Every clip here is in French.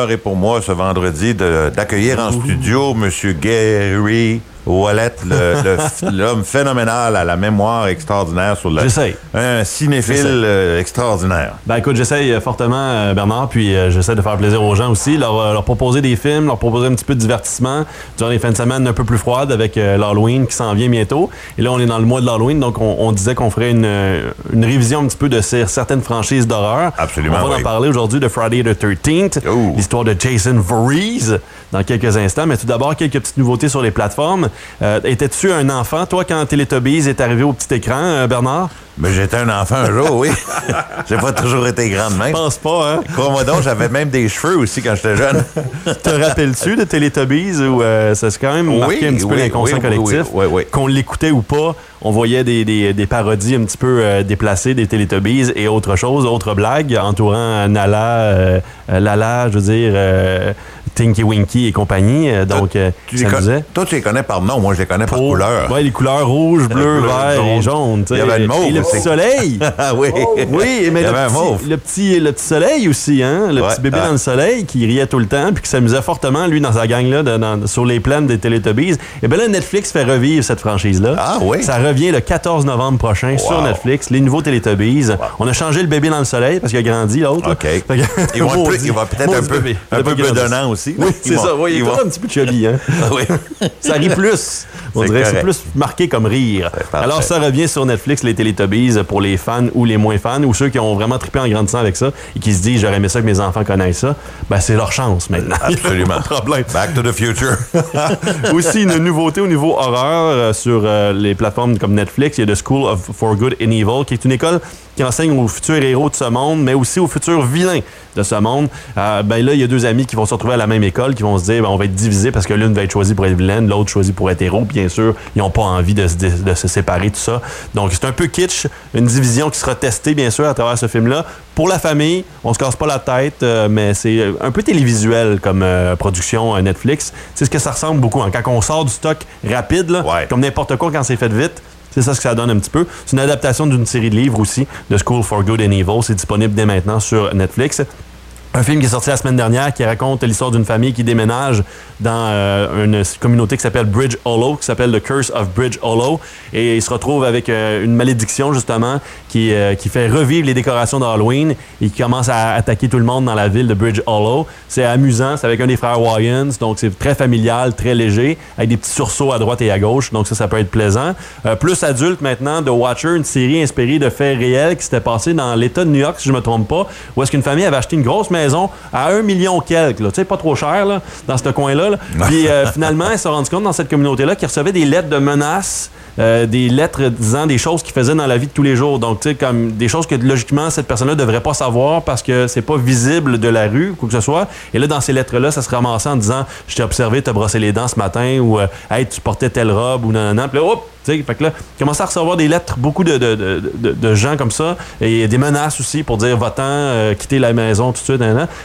l'honneur est pour moi ce vendredi d'accueillir en studio M. Gary Wallet, le- le- l'homme phénoménal à la mémoire extraordinaire sur le. J'essaye. Un cinéphile euh, extraordinaire. Ben écoute, j'essaye euh, fortement, euh, Bernard, puis euh, j'essaie de faire plaisir aux gens aussi, leur, euh, leur proposer des films, leur proposer un petit peu de divertissement durant les fins de semaine un peu plus froides avec l'Halloween qui s'en vient bientôt. Et là, on est dans le mois de l'Halloween, donc on, on disait qu'on ferait une, une révision un petit peu de certaines franchises d'horreur. Absolument, On va oui. en parler aujourd'hui de Friday the 13th, Oh. l'histoire de Jason Voorhees dans quelques instants. Mais tout d'abord, quelques petites nouveautés sur les plateformes. Euh, Étais-tu un enfant, toi, quand Teletubbies est arrivé au petit écran, euh, Bernard? Mais j'étais un enfant un jour, oui. J'ai pas toujours été grand de même. Je pense pas, hein? Crois-moi donc, j'avais même des cheveux aussi quand j'étais jeune. Te rappelles-tu de Teletubbies où euh, ça s'est quand même Oui, marqué un petit peu oui, l'inconscient oui, oui, collectif? oui, oui, oui. Qu'on l'écoutait ou pas, on voyait des, des- des parodies un petit peu euh, déplacées des Teletubbies et autre chose, autre blague entourant Nala, euh, Lala, je veux dire, Tinky Winky et compagnie. Euh, donc, euh, Tu les ça faisait. Toi, tu les connais par nom, moi je les connais par Oh, couleur. Ouais, les couleurs rouge, bleu, vert et jaune. Il y avait le mauve Et le petit soleil. Ah oui. Oui, mais le petit, le, petit, le petit soleil aussi, hein? Le Ouais, petit bébé ah. dans le soleil qui riait tout le temps puis qui s'amusait fortement, lui, dans sa gang-là, sur les plaines des Teletubbies. Et bien là, Netflix fait revivre cette franchise-là. Ah oui? Ça revient le 14 novembre prochain sur. Netflix, les nouveaux Teletubbies. On a changé le bébé dans le soleil parce qu'il a grandi, l'autre. OK. Fait que- Il va, Maudit- plus- il va peut-être un peu, un peu bedonnant aussi. Oui, c'est ça. Oui, il est un petit peu chubby, hein? Oui. Ça rit plus. On C'est dirait que c'est plus marqué comme rire. Alors, ça revient sur Netflix, les Teletubbies, pour les fans ou les moins fans, ou ceux qui ont vraiment trippé en grandissant avec ça et qui se disent j'aurais aimé ça que mes enfants connaissent ça. Ben, c'est leur chance maintenant. Absolument. Problème. Back to the future. Aussi, une nouveauté au niveau horreur euh, sur euh, les plateformes comme Netflix. Il y a The School of For Good and Evil, qui est une école qui enseigne aux futurs héros de ce monde, mais aussi aux futurs vilains de ce monde. Euh, ben là, il y a deux amis qui vont se retrouver à la même école, qui vont se dire ben, on va être divisés parce que l'une va être choisie pour être vilaine, l'autre choisie pour être héros. Bien sûr, ils n'ont pas envie de se, de se séparer, tout ça. Donc, c'est un peu kitsch, une division qui sera testée, bien sûr, à travers ce film-là. Pour la famille, on se casse pas la tête, euh, mais c'est un peu télévisuel comme euh, production euh, Netflix. C'est ce que ça ressemble beaucoup. hein? Quand on sort du stock rapide, là, Ouais. comme n'importe quoi quand c'est fait vite, c'est ça ce que ça donne un petit peu. C'est une adaptation d'une série de livres aussi, de School for Good and Evil. C'est disponible dès maintenant sur Netflix. Un film qui est sorti la semaine dernière qui raconte l'histoire d'une famille qui déménage dans euh, une communauté qui s'appelle Bridge Hollow, qui s'appelle The Curse of Bridge Hollow. Et ils se retrouvent avec euh, une malédiction, justement, qui, euh, qui fait revivre les décorations d'Halloween et qui commence à attaquer tout le monde dans la ville de Bridge Hollow. C'est amusant, c'est avec un des frères Wyans, donc c'est très familial, très léger, avec des petits sursauts à droite et à gauche, donc ça, ça peut être plaisant. Plus adulte maintenant, The Watcher, une série inspirée de faits réels qui s'était passée dans l'État de New York, si je me trompe pas, où est-ce qu'une famille avait acheté une grosse maison à un million quelque, là. tu sais, pas trop cher, là, dans ce coin-là. là. Puis euh, finalement, ils se sont rendus compte dans cette communauté-là qu'ils recevaient des lettres de menaces, euh, des lettres disant des choses qu'ils faisaient dans la vie de tous les jours. Donc, tu sais, comme des choses que logiquement, cette personne-là devrait pas savoir parce que c'est pas visible de la rue, quoi que ce soit. Et là, dans ces lettres-là, ça se ramassait en disant Je t'ai observé te brosser les dents ce matin ou euh, Hey, tu portais telle robe ou non, non, non. Puis là, hop, tu sais, fait que là, commençaient à recevoir des lettres, beaucoup de, de, de, de- gens comme ça, et des menaces aussi pour dire va-t'en, euh, quitter la maison tout de suite.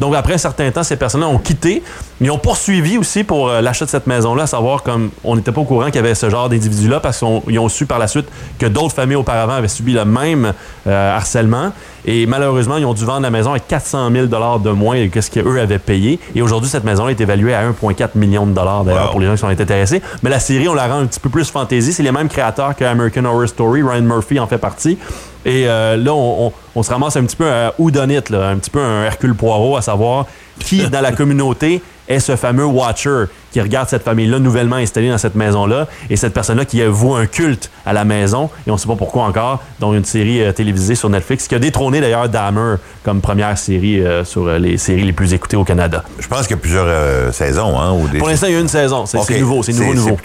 Donc après un certain temps, ces personnes-là ont quitté. Ils ont poursuivi aussi pour euh, l'achat de cette maison-là, à savoir comme on n'était pas au courant qu'il y avait ce genre d'individus-là parce qu'ils ont su par la suite que d'autres familles auparavant avaient subi le même euh, harcèlement. Et malheureusement, ils ont dû vendre la maison à 400 000 de moins que ce qu'eux avaient payé. Et aujourd'hui, cette maison est évaluée à 1,4 million de dollars d'ailleurs Wow. pour les gens qui sont intéressés. Mais la série, on la rend un petit peu plus fantasy. C'est les mêmes créateurs que American Horror Story. Ryan Murphy en fait partie. Et euh, là, on, on- on se ramasse un petit peu à là, un petit peu un Hercule Poirot, à savoir qui dans la communauté est ce fameux Watcher qui regarde cette famille-là nouvellement installée dans cette maison-là et cette personne-là qui voue un culte à la maison et on ne sait pas pourquoi encore, dont une série euh, télévisée sur Netflix qui a détrôné d'ailleurs Dahmer comme première série euh, sur euh, les séries les plus écoutées au Canada. Je pense qu'il y a plusieurs saisons. Hein, ou des... Pour l'instant, il y a une saison. C'est nouveau, c'est nouveau, nouveau.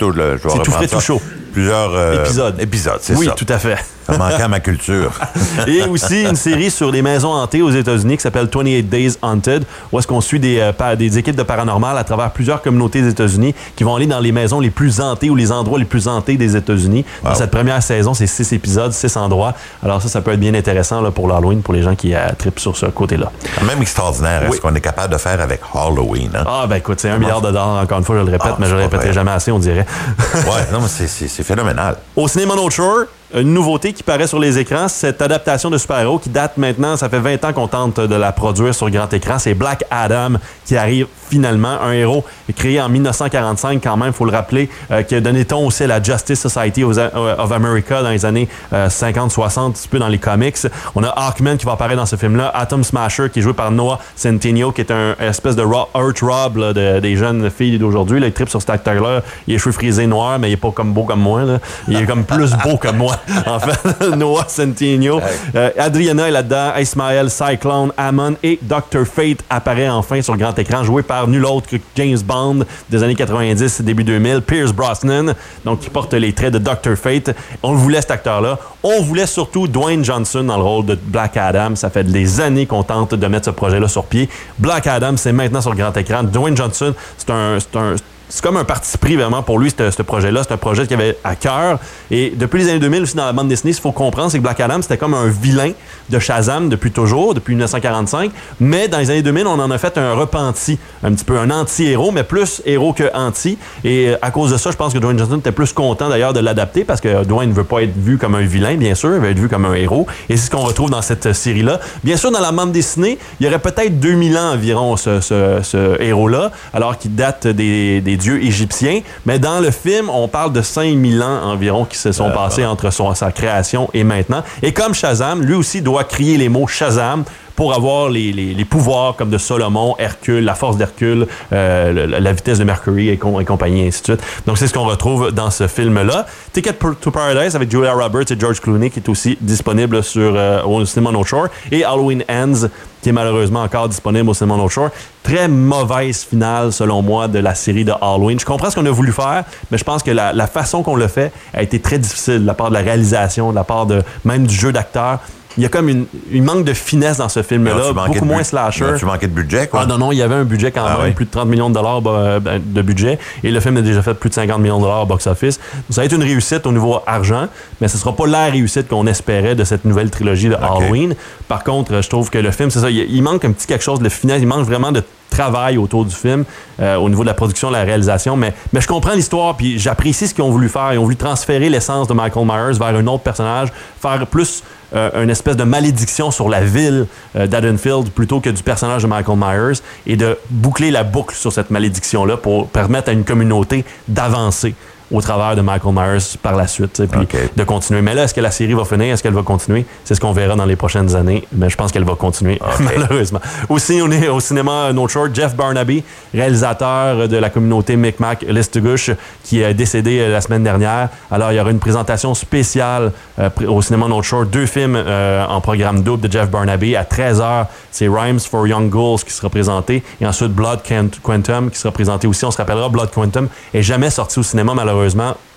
C'est tout frais, tout chaud. Plusieurs Épisodes. Épisodes, c'est Oui, ça. tout à fait. Ça manquait à ma culture. Et aussi une série sur les maisons hantées aux États-Unis qui s'appelle 28 Days Haunted, où est-ce qu'on suit des, euh, des équipes de paranormal à travers plusieurs communautés des États-Unis qui vont aller dans les maisons les plus hantées ou les endroits les plus hantés des États-Unis. Dans cette première saison, c'est six épisodes, six endroits. Alors ça, ça peut être bien intéressant là, pour l'Halloween, pour les gens qui euh, trippent sur ce côté-là. Quand même extraordinaire. Oui. Est-ce qu'on est capable de faire avec Halloween? Hein? Ah ben écoute, c'est un milliard de dollars, encore une fois, je le répète, Ah, mais je le répéterai vrai. jamais assez, on dirait. Ouais, non, mais c'est- phénoménal. Au cinéma Shore, une nouveauté qui paraît sur les écrans, cette adaptation de super-héros qui date maintenant, ça fait 20 ans qu'on tente de la produire sur grand écran. C'est Black Adam qui arrive finalement, un héros créé en 1945 quand même, faut le rappeler, euh, qui a donné ton aussi à la Justice Society euh, of America dans les années 50-60, un petit peu dans les comics. On a Hawkman qui va apparaître dans ce film-là, Atom Smasher qui est joué par Noah Centineo, qui est un espèce de Earth Rob des jeunes filles d'aujourd'hui. Il trip sur cet acteur-là. Il est cheveux frisés noirs, mais il est pas comme beau comme moi. Là. Il est comme plus beau que moi, en fait. Noah Centineo. Euh, Adriana est là-dedans. Ismael, Cyclone, Amon et Dr. Fate apparaît enfin sur grand écran, joué par nul autre que James Bond des années 90, début 2000. Pierce Brosnan, donc qui porte les traits de Dr. Fate. On le voulait cet acteur-là. On voulait surtout Dwayne Johnson dans le rôle de Black Adam. Ça fait des années qu'on tente de mettre ce projet-là sur pied. Black Adam, c'est maintenant sur grand écran. Dwayne Johnson, c'est un, un c'est comme un parti pris vraiment pour lui, ce projet-là. C'est un projet qu'il avait à cœur. Et depuis les années 2000 aussi dans la bande dessinée, ce qu'il faut comprendre, c'est que Black Adam, c'était comme un vilain de Shazam depuis toujours, depuis 1945. Mais dans les années 2000, on en a fait un repenti, un petit peu un anti-héros, mais plus héros que anti. Et euh, à cause de ça, je pense que Dwayne Johnson était plus content d'ailleurs de l'adapter parce que Dwayne ne veut pas être vu comme un vilain, bien sûr, il veut être vu comme un héros. Et c'est ce qu'on retrouve dans cette série-là. Bien sûr, dans la bande dessinée, il y aurait peut-être 2000 ans environ ce, héros-là, alors qu'il date des, des dieux égyptiens. Mais dans le film, on parle de 5000 ans environ qui se sont euh, passés entre son, sa création et maintenant. Et comme Shazam, lui aussi doit crier les mots Shazam pour avoir les, les, pouvoirs comme de Solomon, Hercule, la force d'Hercule, euh, la, vitesse de Mercury et, compagnie, et ainsi de suite. Donc, c'est ce qu'on retrouve dans ce film-là. Ticket to Paradise avec Julia Roberts et George Clooney qui est aussi disponible sur, euh, au cinéma North Shore. Et Halloween Ends qui est malheureusement encore disponible au cinéma North Shore. Très mauvaise finale, selon moi, de la série de Halloween. Je comprends ce qu'on a voulu faire, mais je pense que la, façon qu'on le fait a été très difficile de la part de la réalisation, de la part de même du jeu d'acteur il y a comme une, une, manque de finesse dans ce film-là, beaucoup moins slasher. Tu manquais de budget, quoi? Ah non, non, il y avait un budget quand ah même, plus de 30 millions de dollars bah, ben, de budget, et le film a déjà fait plus de 50 millions de dollars au box-office. Ça a été une réussite au niveau argent, mais ce sera pas la réussite qu'on espérait de cette nouvelle trilogie de Halloween. Par contre, je trouve que le film, c'est ça, il, manque un petit quelque chose de finesse, il manque vraiment de travail autour du film euh, au niveau de la production, de la réalisation. Mais, mais je comprends l'histoire, puis j'apprécie ce qu'ils ont voulu faire. Ils ont voulu transférer l'essence de Michael Myers vers un autre personnage, faire plus euh, une espèce de malédiction sur la ville euh, d'Adenfield plutôt que du personnage de Michael Myers et de boucler la boucle sur cette malédiction-là pour permettre à une communauté d'avancer au travers de Michael Myers par la suite, puis de continuer. Mais là, est-ce que la série va finir? Est-ce qu'elle va continuer? C'est ce qu'on verra dans les prochaines années, mais je pense qu'elle va continuer, malheureusement. Aussi, on est au cinéma No Short, Jeff Barnaby, réalisateur de la communauté Micmac Listugouche, qui est décédé euh, la semaine dernière. Alors, il y aura une présentation spéciale euh, au cinéma No Short, deux films euh, en programme double de Jeff Barnaby. À 13h, c'est Rhymes for Young Girls qui sera présenté, et ensuite Blood Quantum qui sera présenté aussi. On se rappellera, Blood Quantum est jamais sorti au cinéma, malheureusement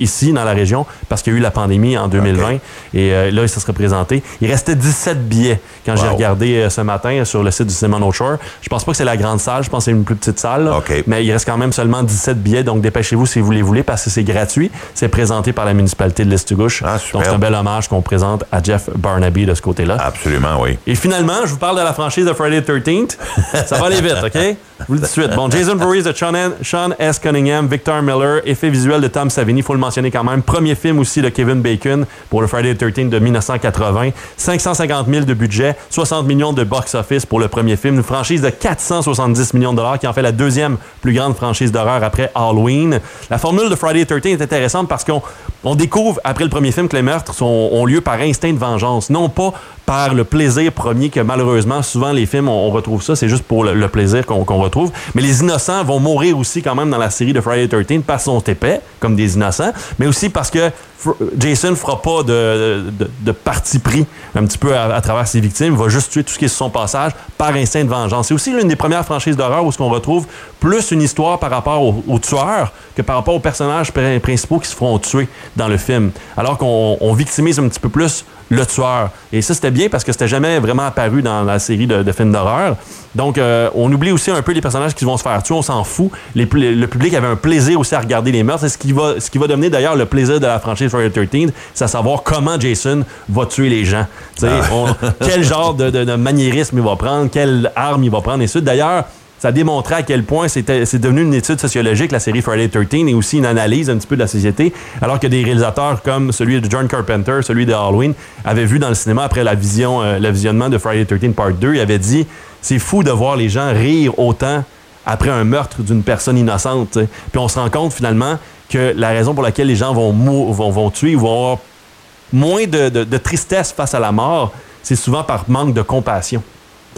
ici dans la région parce qu'il y a eu la pandémie en 2020 et euh, là, ça serait présenté. Il restait 17 billets quand j'ai regardé euh, ce matin sur le site du cinéma No Shore. Je pense pas que c'est la grande salle, je pense que c'est une plus petite salle, mais il reste quand même seulement 17 billets, donc dépêchez-vous si vous les voulez parce que c'est gratuit. C'est présenté par la municipalité de l'Estugouche. Ah, donc c'est un bel hommage qu'on présente à Jeff Barnaby de ce côté-là. Absolument, oui. Et finalement, je vous parle de la franchise de Friday the 13th. ça va aller vite, OK? Je vous le dis tout de suite. Bon, Jason Voorhees de Sean, S. Cunningham, Victor Miller, effet visuel de Tom Savini, il faut le mentionner quand même. Premier film aussi de Kevin Bacon pour le Friday the 13 de 1980. 550 000 de budget, 60 millions de box-office pour le premier film. Une franchise de 470 millions de dollars qui en fait la deuxième plus grande franchise d'horreur après Halloween. La formule de Friday the 13 est intéressante parce qu'on on découvre après le premier film que les meurtres ont lieu par instinct de vengeance, non pas par le plaisir premier que malheureusement, souvent les films, on, retrouve ça, c'est juste pour le, plaisir qu'on retrouve. Mais les innocents vont mourir aussi quand même dans la série de Friday the 13 parce qu'ils sont épais, comme des innocents, mais aussi parce que Jason fera pas de, parti pris un petit peu à, travers ses victimes. Il va juste tuer tout ce qui est sur son passage par instinct de vengeance. C'est aussi l'une des premières franchises d'horreur où ce qu'on retrouve plus une histoire par rapport aux, tueurs que par rapport aux personnages principaux qui se feront tuer dans le film. Alors qu'on victimise un petit peu plus le tueur. Et ça, c'était bien parce que c'était jamais vraiment apparu dans la série de, films d'horreur. Donc, euh, on oublie aussi un peu les personnages qui vont se faire tuer, on s'en fout. le public avait un plaisir aussi à regarder les meurtres. C'est ce qui va, ce qui va devenir d'ailleurs le plaisir de la franchise Friday 13, c'est à savoir comment Jason va tuer les gens. Ah. quel genre de, maniérisme il va prendre, quelle arme il va prendre et D'ailleurs, ça démontrait à quel point c'est devenu une étude sociologique, la série Friday 13, et aussi une analyse un petit peu de la société, alors que des réalisateurs comme celui de John Carpenter, celui de Halloween, avaient vu dans le cinéma après la vision, euh, le visionnement de Friday 13 Part 2, il avait dit c'est fou de voir les gens rire autant après un meurtre d'une personne innocente. Puis on se rend compte finalement que la raison pour laquelle les gens vont, vont, vont tuer, vont avoir moins de tristesse face à la mort, c'est souvent par manque de compassion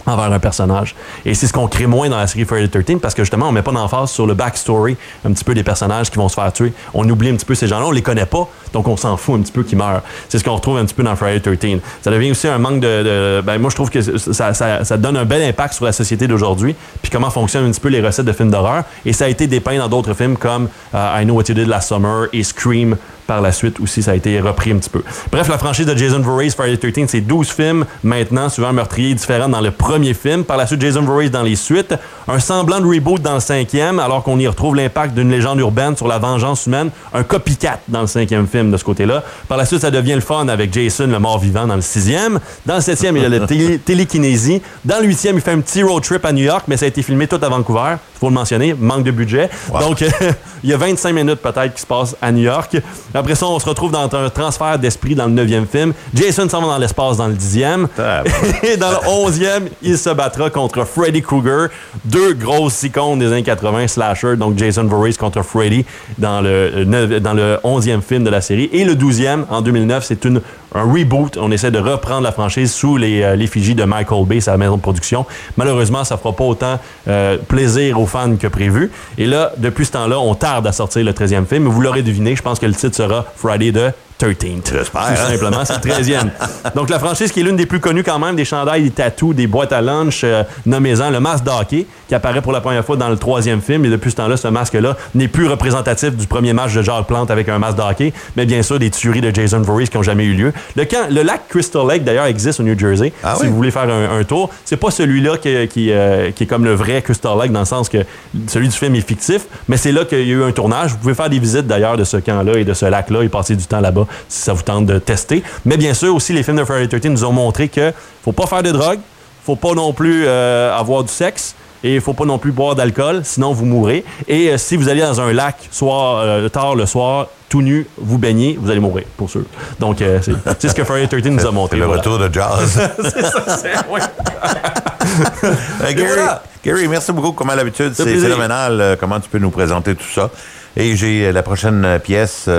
envers un personnage. Et c'est ce qu'on crée moins dans la série Friday 13 parce que justement, on met pas d'emphase sur le backstory un petit peu des personnages qui vont se faire tuer. On oublie un petit peu ces gens-là, on les connaît pas, donc on s'en fout un petit peu qu'ils meurent. C'est ce qu'on retrouve un petit peu dans Friday 13. Ça devient aussi un manque de... ben, moi, je trouve que ça, ça, ça, donne un bel impact sur la société d'aujourd'hui, puis comment fonctionnent un petit peu les recettes de films d'horreur. Et ça a été dépeint dans d'autres films comme euh, I Know What You Did Last Summer et Scream par la suite aussi, ça a été repris un petit peu. Bref, la franchise de Jason Voorhees, Friday 13, c'est 12 films maintenant, suivant un meurtrier différent dans le premier film. Par la suite, Jason Voorhees dans les suites. Un semblant de reboot dans le cinquième, alors qu'on y retrouve l'impact d'une légende urbaine sur la vengeance humaine. Un copycat dans le cinquième film de ce côté-là. Par la suite, ça devient le fun avec Jason, le mort-vivant, dans le sixième. Dans le septième, il y a le télékinésie. Dans le huitième, il fait un petit road trip à New York, mais ça a été filmé tout à Vancouver. Il faut le mentionner, manque de budget. Donc, il y a 25 minutes peut-être qui se passent à New York. Après ça, on se retrouve dans un transfert d'esprit dans le neuvième film. Jason s'en va dans l'espace dans le dixième. Et dans le onzième, il se battra contre Freddy Krueger, deux grosses icônes des années 80 slasher, donc Jason Voorhees contre Freddy dans le, dans le onzième film de la série. Et le douzième, en 2009, c'est une un reboot. On essaie de reprendre la franchise sous euh, l'effigie de Michael Bay, sa maison de production. Malheureusement, ça fera pas autant euh, plaisir aux fans que prévu. Et là, depuis ce temps-là, on tarde à sortir le 13e film. Vous l'aurez deviné, je pense que le titre sera Friday the 13th. J'espère. Tout hein? simplement, c'est le 13e. Donc, la franchise qui est l'une des plus connues quand même, des chandails, des tatous, des boîtes à lunch, euh, nommez-en le masque d'hockey, qui apparaît pour la première fois dans le troisième film. Et depuis ce temps-là, ce masque-là n'est plus représentatif du premier match de Jacques Plante avec un masque d'hockey, mais bien sûr des tueries de Jason Voorhees qui n'ont jamais eu lieu. Le, camp, le lac Crystal Lake, d'ailleurs, existe au New Jersey. Ah si vous voulez faire un, tour, c'est pas celui-là qui, qui, euh, qui, est comme le vrai Crystal Lake, dans le sens que celui du film est fictif, mais c'est là qu'il y a eu un tournage. Vous pouvez faire des visites d'ailleurs de ce camp-là et de ce lac-là et passer du temps là-bas si ça vous tente de tester. Mais bien sûr, aussi, les films de Friday 13 nous ont montré que faut pas faire de drogue, faut pas non plus euh, avoir du sexe. Et il faut pas non plus boire d'alcool, sinon vous mourrez. Et euh, si vous allez dans un lac soir, euh, tard le soir, tout nu, vous baignez, vous allez mourir, pour sûr. Donc, c'est ce que Friday 13 nous a montré. Le retour de jazz. c'est ça, c'est... Gary, Gary, merci beaucoup. Comme à l'habitude, c'est phénoménal comment tu peux nous présenter tout ça. Et j'ai la prochaine pièce...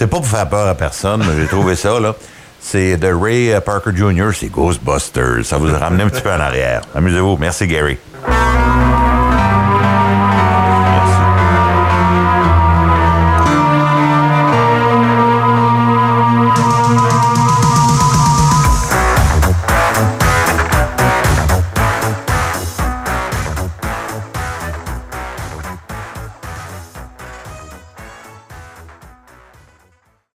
C'est pas pour faire peur à personne, mais j'ai trouvé ça, là. C'est de Ray Parker Jr., c'est Ghostbusters. Ça vous a ramené un petit peu en arrière. Amusez-vous. Merci, Gary.